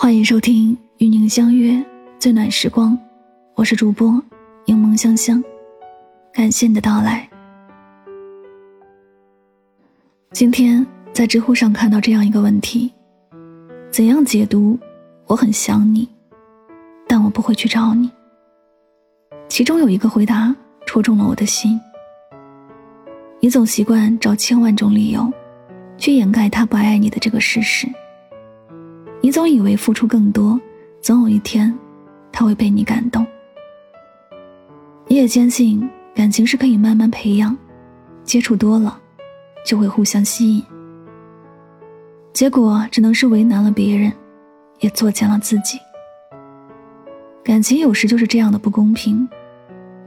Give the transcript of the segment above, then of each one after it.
欢迎收听《与您相约最暖时光》，我是主播柠檬香香，感谢你的到来。今天在知乎上看到这样一个问题：怎样解读“我很想你，但我不会去找你”？其中有一个回答戳中了我的心。你总习惯找千万种理由，去掩盖他不爱你的这个事实。你总以为付出更多，总有一天他会被你感动。你也坚信感情是可以慢慢培养，接触多了就会互相吸引。结果只能是为难了别人，也作践了自己。感情有时就是这样的不公平，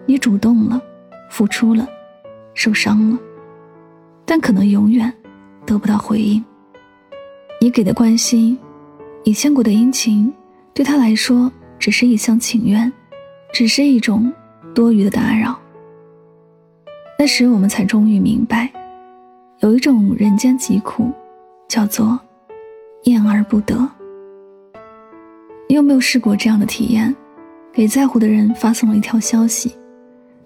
你主动了，付出了，受伤了，但可能永远得不到回应。你给的关心。你牵过的殷勤，对他来说只是一厢情愿，只是一种多余的打扰。那时我们才终于明白，有一种人间疾苦，叫做厌而不得。你有没有试过这样的体验？给在乎的人发送了一条消息，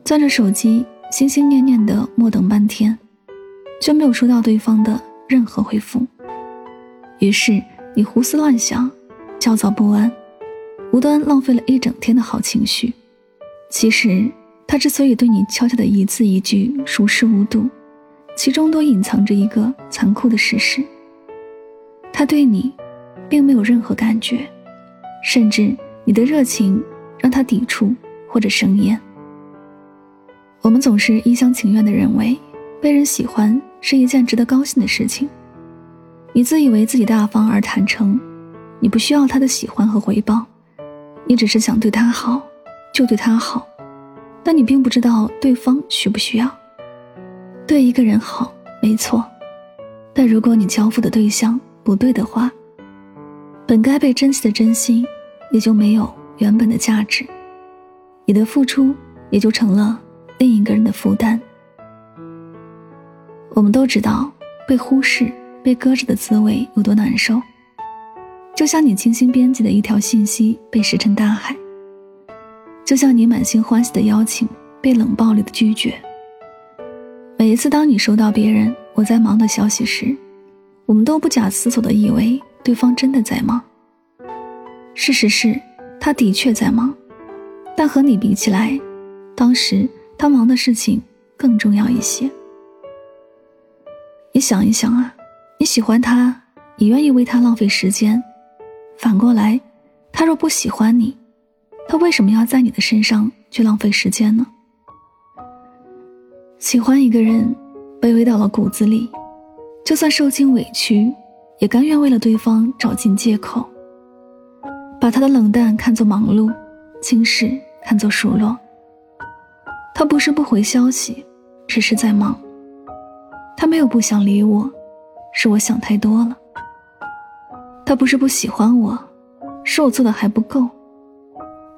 攥着手机，心心念念的默等半天，却没有收到对方的任何回复。于是。你胡思乱想，焦躁不安，无端浪费了一整天的好情绪。其实，他之所以对你悄悄的一字一句熟视无睹，其中都隐藏着一个残酷的事实：他对你，并没有任何感觉，甚至你的热情让他抵触或者生厌。我们总是一厢情愿地认为，被人喜欢是一件值得高兴的事情。你自以为自己大方而坦诚，你不需要他的喜欢和回报，你只是想对他好，就对他好，但你并不知道对方需不需要。对一个人好没错，但如果你交付的对象不对的话，本该被珍惜的真心也就没有原本的价值，你的付出也就成了另一个人的负担。我们都知道被忽视。被搁置的滋味有多难受？就像你精心编辑的一条信息被石沉大海，就像你满心欢喜的邀请被冷暴力的拒绝。每一次当你收到别人“我在忙”的消息时，我们都不假思索的以为对方真的在忙。事实是，他的确在忙，但和你比起来，当时他忙的事情更重要一些。你想一想啊。你喜欢他，你愿意为他浪费时间。反过来，他若不喜欢你，他为什么要在你的身上去浪费时间呢？喜欢一个人，卑微到了骨子里，就算受尽委屈，也甘愿为了对方找尽借口，把他的冷淡看作忙碌，轻视看作数落。他不是不回消息，只是在忙。他没有不想理我。是我想太多了。他不是不喜欢我，是我做的还不够。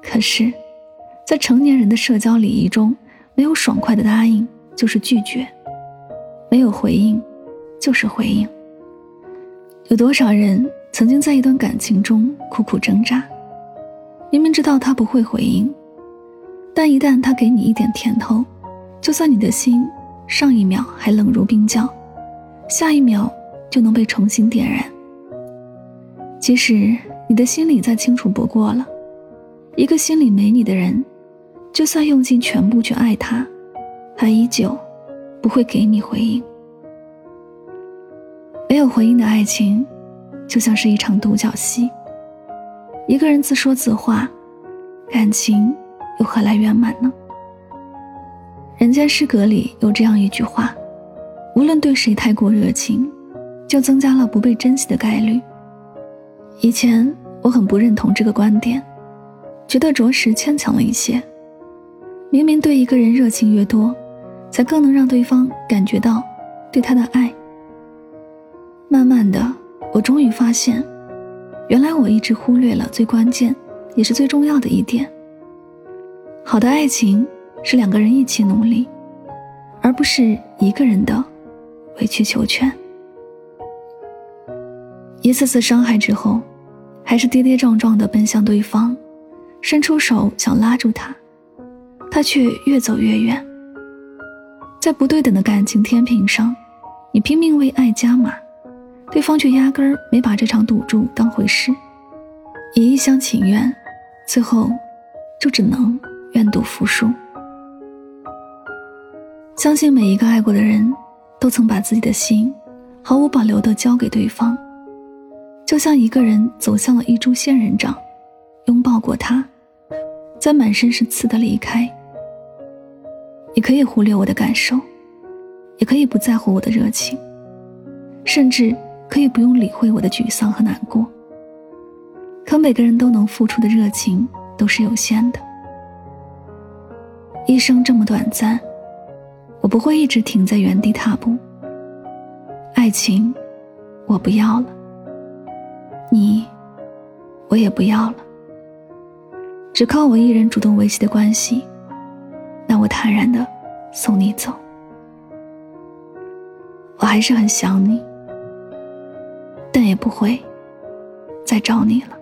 可是，在成年人的社交礼仪中，没有爽快的答应就是拒绝，没有回应就是回应。有多少人曾经在一段感情中苦苦挣扎，明明知道他不会回应，但一旦他给你一点甜头，就算你的心上一秒还冷如冰窖，下一秒。就能被重新点燃。即使你的心里再清楚不过了，一个心里没你的人，就算用尽全部去爱他，他依旧不会给你回应。没有回应的爱情，就像是一场独角戏。一个人自说自话，感情又何来圆满呢？人间失格里有这样一句话：无论对谁太过热情。就增加了不被珍惜的概率。以前我很不认同这个观点，觉得着实牵强了一些。明明对一个人热情越多，才更能让对方感觉到对他的爱。慢慢的，我终于发现，原来我一直忽略了最关键也是最重要的一点：好的爱情是两个人一起努力，而不是一个人的委曲求全。一次次伤害之后，还是跌跌撞撞地奔向对方，伸出手想拉住他，他却越走越远。在不对等的感情天平上，你拼命为爱加码，对方却压根儿没把这场赌注当回事。你一厢情愿，最后就只能愿赌服输。相信每一个爱过的人，都曾把自己的心毫无保留地交给对方，就像一个人走向了一株仙人掌，拥抱过它，再满身是刺的离开。你可以忽略我的感受，也可以不在乎我的热情，甚至可以不用理会我的沮丧和难过。可每个人都能付出的热情都是有限的，一生这么短暂。我不会一直停在原地踏步。爱情，我不要了；你，我也不要了。只靠我一人主动维系的关系，那我坦然的送你走。我还是很想你，但也不会再找你了。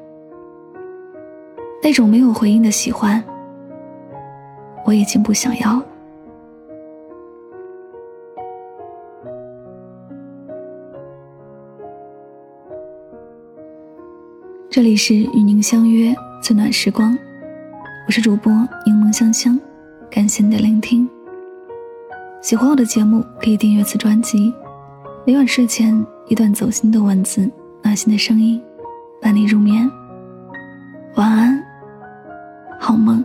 那种没有回应的喜欢，我已经不想要了。这里是与您相约最暖时光，我是主播柠檬香香，感谢您的聆听。喜欢我的节目可以订阅此专辑，每晚睡前一段走心的文字，暖心的声音，伴你入眠。晚安，好梦。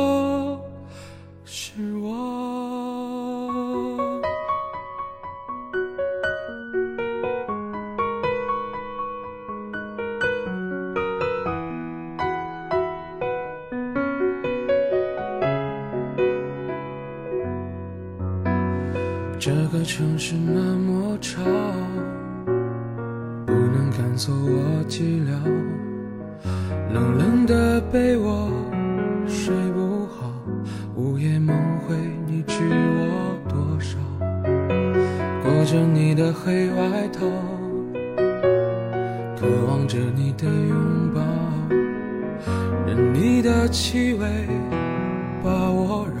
个城市那么吵，不能赶走我寂寥。冷冷的被窝，睡不好，午夜梦回，你知我多少？裹着你的黑外套，渴望着你的拥抱，任你的气味把我绕。